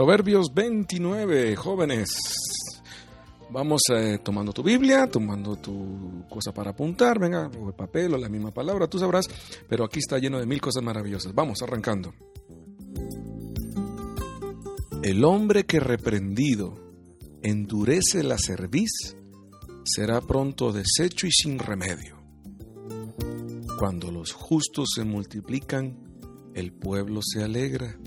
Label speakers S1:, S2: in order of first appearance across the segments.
S1: Proverbios 29, jóvenes. Vamos eh, tomando tu Biblia, tomando tu cosa para apuntar, venga, o el papel o la misma palabra, tú sabrás, pero aquí está lleno de mil cosas maravillosas. Vamos, arrancando. El hombre que reprendido endurece la cerviz será pronto deshecho y sin remedio. Cuando los justos se multiplican, el pueblo se alegra.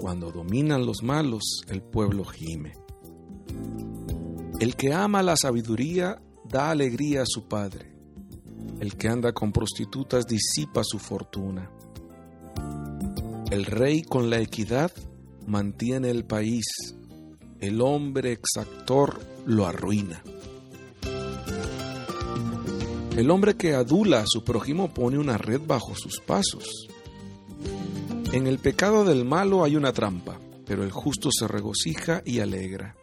S1: Cuando dominan los malos, el pueblo gime. El que ama la sabiduría da alegría a su padre. El que anda con prostitutas disipa su fortuna. El rey con la equidad mantiene el país. El hombre exactor lo arruina. El hombre que adula a su prójimo pone una red bajo sus pasos. En el pecado del malo hay una trampa, pero el justo se regocija y alegra.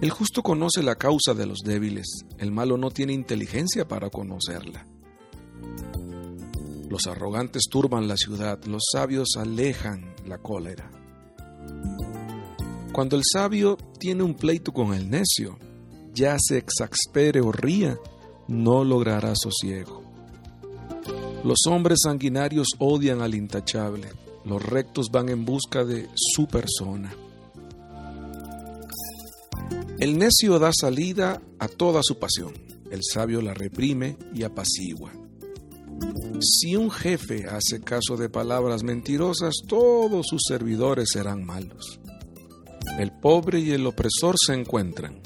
S1: El justo conoce la causa de los débiles, el malo no tiene inteligencia para conocerla. Los arrogantes turban la ciudad, los sabios alejan la cólera. Cuando el sabio tiene un pleito con el necio, ya se exaspere o ría, no logrará sosiego. Los hombres sanguinarios odian al intachable, los rectos van en busca de su persona. El necio da salida a toda su pasión, el sabio la reprime y apacigua. Si un jefe hace caso de palabras mentirosas, todos sus servidores serán malos. El pobre y el opresor se encuentran.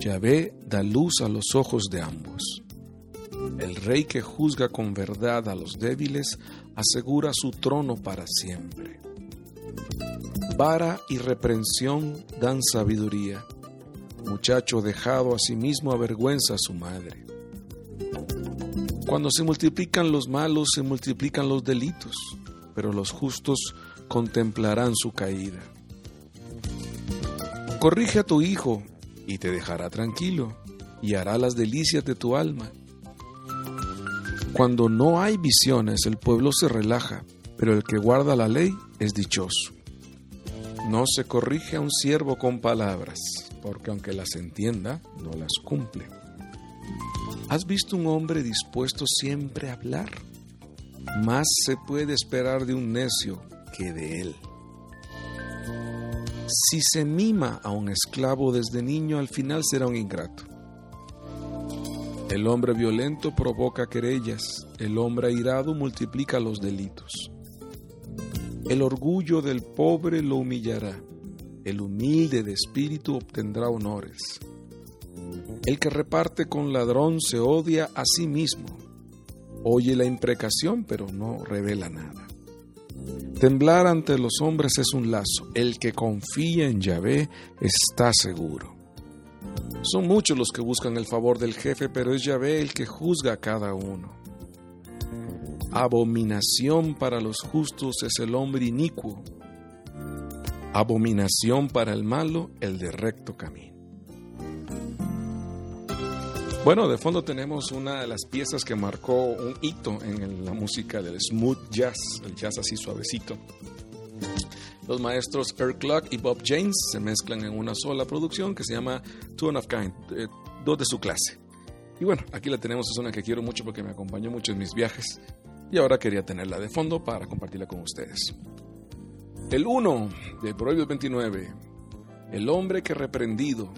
S1: Yahvé da luz a los ojos de ambos. El rey que juzga con verdad a los débiles asegura su trono para siempre. Vara y reprensión dan sabiduría. Muchacho dejado a sí mismo avergüenza a su madre. Cuando se multiplican los malos, se multiplican los delitos, pero los justos contemplarán su caída. Corrige a tu hijo y te dejará tranquilo y hará las delicias de tu alma. Cuando no hay visiones, el pueblo se relaja, pero el que guarda la ley es dichoso. No se corrige a un siervo con palabras, porque aunque las entienda, no las cumple. ¿Has visto un hombre dispuesto siempre a hablar? Más se puede esperar de un necio que de él. Si se mima a un esclavo desde niño, al final será un ingrato. El hombre violento provoca querellas, el hombre airado multiplica los delitos. El orgullo del pobre lo humillará, el humilde de espíritu obtendrá honores. El que reparte con ladrón se odia a sí mismo. Oye la imprecación, pero no revela nada. Temblar ante los hombres es un lazo. El que confía en Yahvé está seguro. Son muchos los que buscan el favor del jefe, pero es Yahvé el que juzga a cada uno. Abominación para los justos es el hombre inicuo. Abominación para el malo, el de recto camino. Bueno, de fondo tenemos una de las piezas que marcó un hito en la música del smooth jazz, el jazz así suavecito. Los maestros Earl Clark y Bob James se mezclan en una sola producción que se llama Two and of Kind, eh, dos de su clase. Y bueno, aquí la tenemos, es una que quiero mucho porque me acompañó mucho en mis viajes y ahora quería tenerla de fondo para compartirla con ustedes. El 1 de Proverbios 29. El hombre que reprendido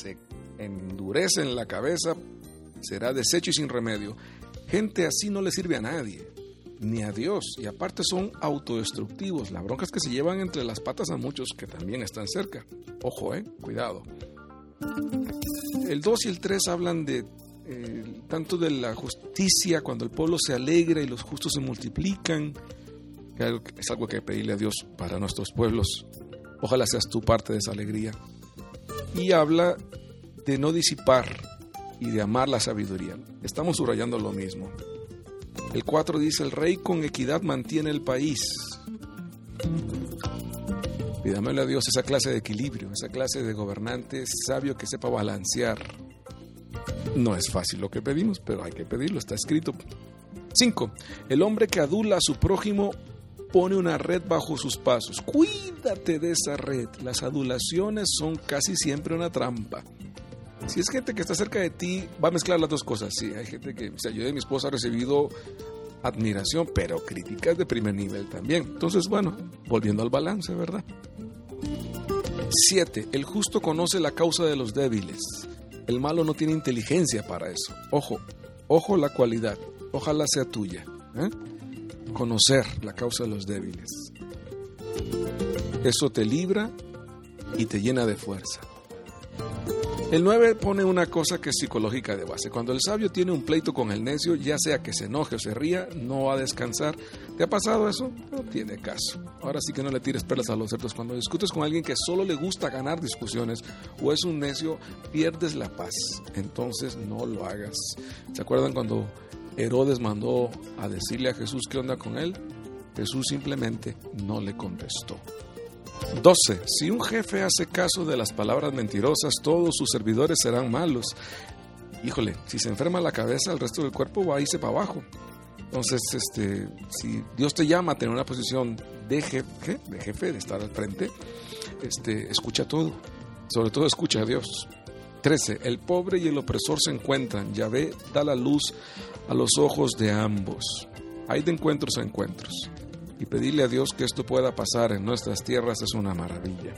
S1: se endurece en la cabeza será deshecho y sin remedio. Gente así no le sirve a nadie ni a Dios. Y aparte son autodestructivos. La bronca es que se llevan entre las patas a muchos que también están cerca. Ojo, eh, cuidado. El 2 y el 3 hablan de eh, tanto de la justicia, cuando el pueblo se alegra y los justos se multiplican, es algo que pedirle a Dios para nuestros pueblos. Ojalá seas tú parte de esa alegría. Y habla de no disipar y de amar la sabiduría. Estamos subrayando lo mismo. El 4 dice, el rey con equidad mantiene el país. Pídamele a Dios esa clase de equilibrio, esa clase de gobernante sabio que sepa balancear. No es fácil lo que pedimos, pero hay que pedirlo, está escrito. 5. El hombre que adula a su prójimo pone una red bajo sus pasos. Cuídate de esa red. Las adulaciones son casi siempre una trampa. Si es gente que está cerca de ti, va a mezclar las dos cosas. Sí, hay gente que, yo de mi esposa he recibido admiración, pero críticas de primer nivel también. Entonces, bueno, volviendo al balance, ¿verdad? 7. El justo conoce la causa de los débiles. El malo no tiene inteligencia para eso. Ojo, ojo la cualidad. Ojalá sea tuya. ¿eh? Conocer la causa de los débiles. Eso te libra y te llena de fuerza. El 9 pone una cosa que es psicológica de base. Cuando el sabio tiene un pleito con el necio, ya sea que se enoje o se ría, no va a descansar. ¿Te ha pasado eso? No tiene caso. Ahora sí que no le tires perlas a los cerdos. Cuando discutes con alguien que solo le gusta ganar discusiones o es un necio, pierdes la paz. Entonces no lo hagas. ¿Se acuerdan cuando Herodes mandó a decirle a Jesús qué onda con él? Jesús simplemente no le contestó. 12. Si un jefe hace caso de las palabras mentirosas, todos sus servidores serán malos. Híjole, si se enferma la cabeza, el resto del cuerpo va a irse para abajo. Entonces, este, si Dios te llama a tener una posición de jefe, de jefe, de estar al frente, este, escucha todo. Sobre todo escucha a Dios. 13. El pobre y el opresor se encuentran. Yahvé da la luz a los ojos de ambos. Hay de encuentros a encuentros y pedirle a Dios que esto pueda pasar en nuestras tierras es una maravilla.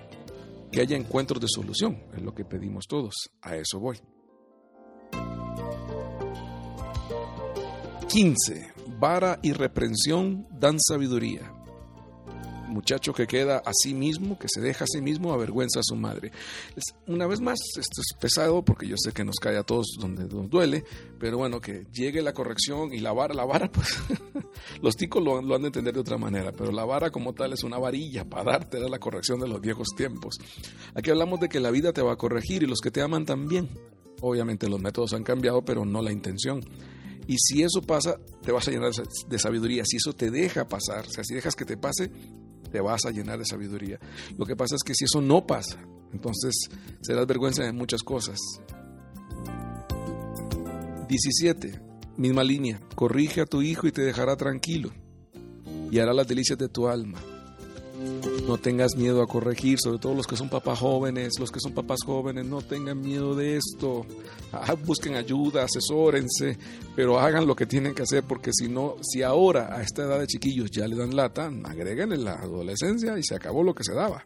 S1: Que haya encuentros de solución, es lo que pedimos todos. A eso voy. 15. Vara y reprensión dan sabiduría muchacho que queda a sí mismo, que se deja a sí mismo, avergüenza a su madre. una vez más, esto es pesado porque yo sé que nos cae a todos donde nos duele, pero bueno, que llegue la corrección y la vara, la vara, pues los ticos lo, han de entender de otra manera, pero la vara como tal es una varilla para darte la corrección de los viejos tiempos. Aquí hablamos de que la vida te va a corregir y los que te aman también. Obviamente los métodos han cambiado, pero no la intención. Y si eso pasa, te vas a llenar de sabiduría. Si eso te deja pasar, o sea, si dejas que te pase, te vas a llenar de sabiduría. Lo que pasa es que si eso no pasa, entonces serás vergüenza de muchas cosas. 17. Misma línea. Corrige a tu hijo y te dejará tranquilo y hará las delicias de tu alma. No tengas miedo a corregir, sobre todo los que son papás jóvenes, los que son papás jóvenes, no tengan miedo de esto. Ah, busquen ayuda, asesórense, pero hagan lo que tienen que hacer, porque si no, si ahora a esta edad de chiquillos ya le dan lata, agreguen en la adolescencia y se acabó lo que se daba.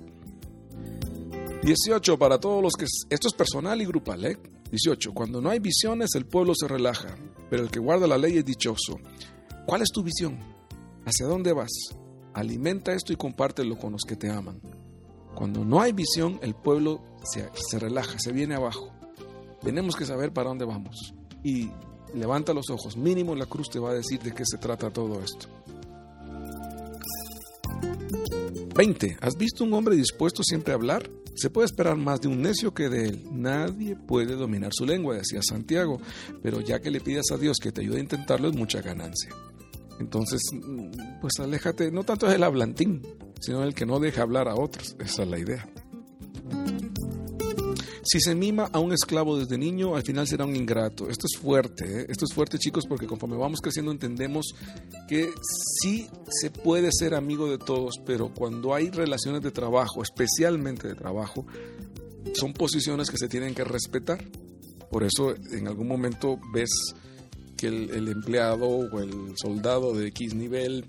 S1: 18. Para todos los que... Esto es personal y grupal, ¿eh? 18. Cuando no hay visiones, el pueblo se relaja, pero el que guarda la ley es dichoso. ¿Cuál es tu visión? ¿Hacia dónde vas? Alimenta esto y compártelo con los que te aman. Cuando no hay visión, el pueblo se, se relaja, se viene abajo. Tenemos que saber para dónde vamos. Y levanta los ojos. Mínimo la cruz te va a decir de qué se trata todo esto. 20. ¿Has visto un hombre dispuesto siempre a hablar? Se puede esperar más de un necio que de él. Nadie puede dominar su lengua, decía Santiago, pero ya que le pidas a Dios que te ayude a intentarlo es mucha ganancia. Entonces, pues aléjate, no tanto del hablantín, sino del que no deja hablar a otros. Esa es la idea. Si se mima a un esclavo desde niño, al final será un ingrato. Esto es fuerte, ¿eh? esto es fuerte chicos, porque conforme vamos creciendo entendemos que sí se puede ser amigo de todos, pero cuando hay relaciones de trabajo, especialmente de trabajo, son posiciones que se tienen que respetar. Por eso en algún momento ves que el, empleado o el soldado de X nivel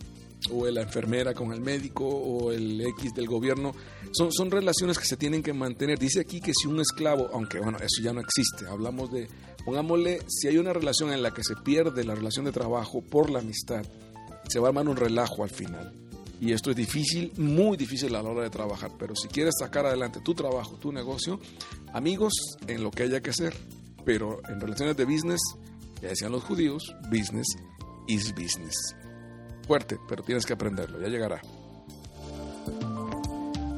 S1: o la enfermera con el médico o el X del gobierno, son, son relaciones que se tienen que mantener. Dice aquí que si un esclavo, aunque bueno, eso ya no existe, hablamos de, pongámosle, si hay una relación en la que se pierde la relación de trabajo por la amistad, se va a armar un relajo al final. Y esto es difícil, muy difícil a la hora de trabajar, pero si quieres sacar adelante tu trabajo, tu negocio, amigos en lo que haya que hacer, pero en relaciones de business, Ya decían los judíos, business is business. Fuerte, pero tienes que aprenderlo, ya llegará.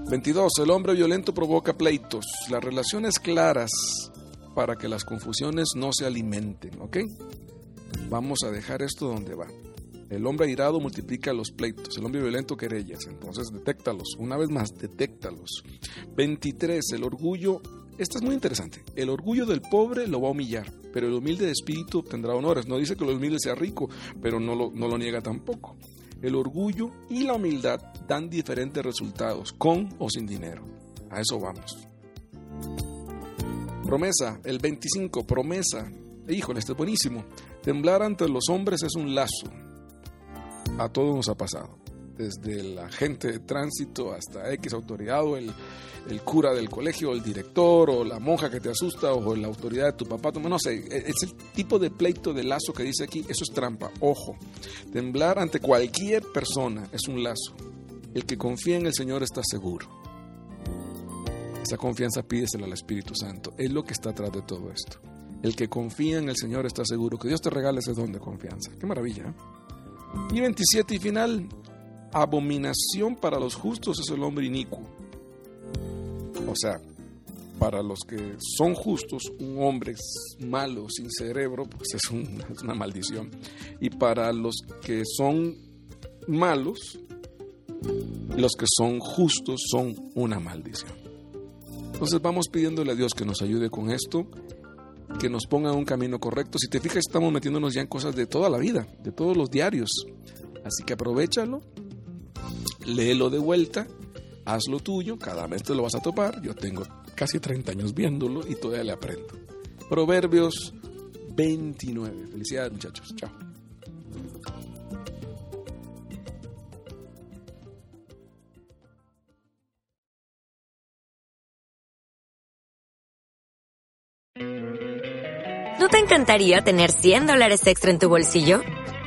S1: 22. El hombre violento provoca pleitos. Las relaciones claras para que las confusiones no se alimenten, ¿ok? Vamos a dejar esto donde va. El hombre airado multiplica los pleitos, el hombre violento querellas, entonces detéctalos, una vez más, detéctalos. 23. El orgullo, esta es muy interesante, el orgullo del pobre lo va a humillar, pero el humilde de espíritu obtendrá honores. No dice que el humilde sea rico, pero no lo, no lo niega tampoco. El orgullo y la humildad dan diferentes resultados, con o sin dinero. A eso vamos. Promesa, el 25, promesa. Híjole, este es buenísimo. Temblar ante los hombres es un lazo. A todos nos ha pasado. Desde el agente de tránsito hasta X autoridad o el, el cura del colegio, el director o la monja que te asusta o la autoridad de tu papá, no sé, e, es el tipo de pleito de lazo que dice aquí, eso es trampa, ojo. Temblar ante cualquier persona es un lazo. El que confía en el Señor está seguro. Esa confianza pídesela al Espíritu Santo. Es lo que está atrás de todo esto. El que confía en el Señor está seguro. Que Dios te regale ese don de confianza. Qué maravilla. ¿eh? Y 27 y final. Abominación para los justos es el hombre inicuo. O sea, para los que son justos, un hombre malo, sin cerebro, pues es, es una maldición. Y para los que son malos, los que son justos son una maldición. Entonces vamos pidiéndole a Dios que nos ayude con esto, que nos ponga un camino correcto. Si te fijas, estamos metiéndonos ya en cosas de toda la vida, de todos los diarios. Así que aprovechalo, léelo de vuelta, haz lo tuyo, cada mes te lo vas a topar. Yo tengo casi 30 años viéndolo y todavía le aprendo. Proverbios 29. Felicidades muchachos. Chao.
S2: ¿No te encantaría tener 100 dólares extra en tu bolsillo?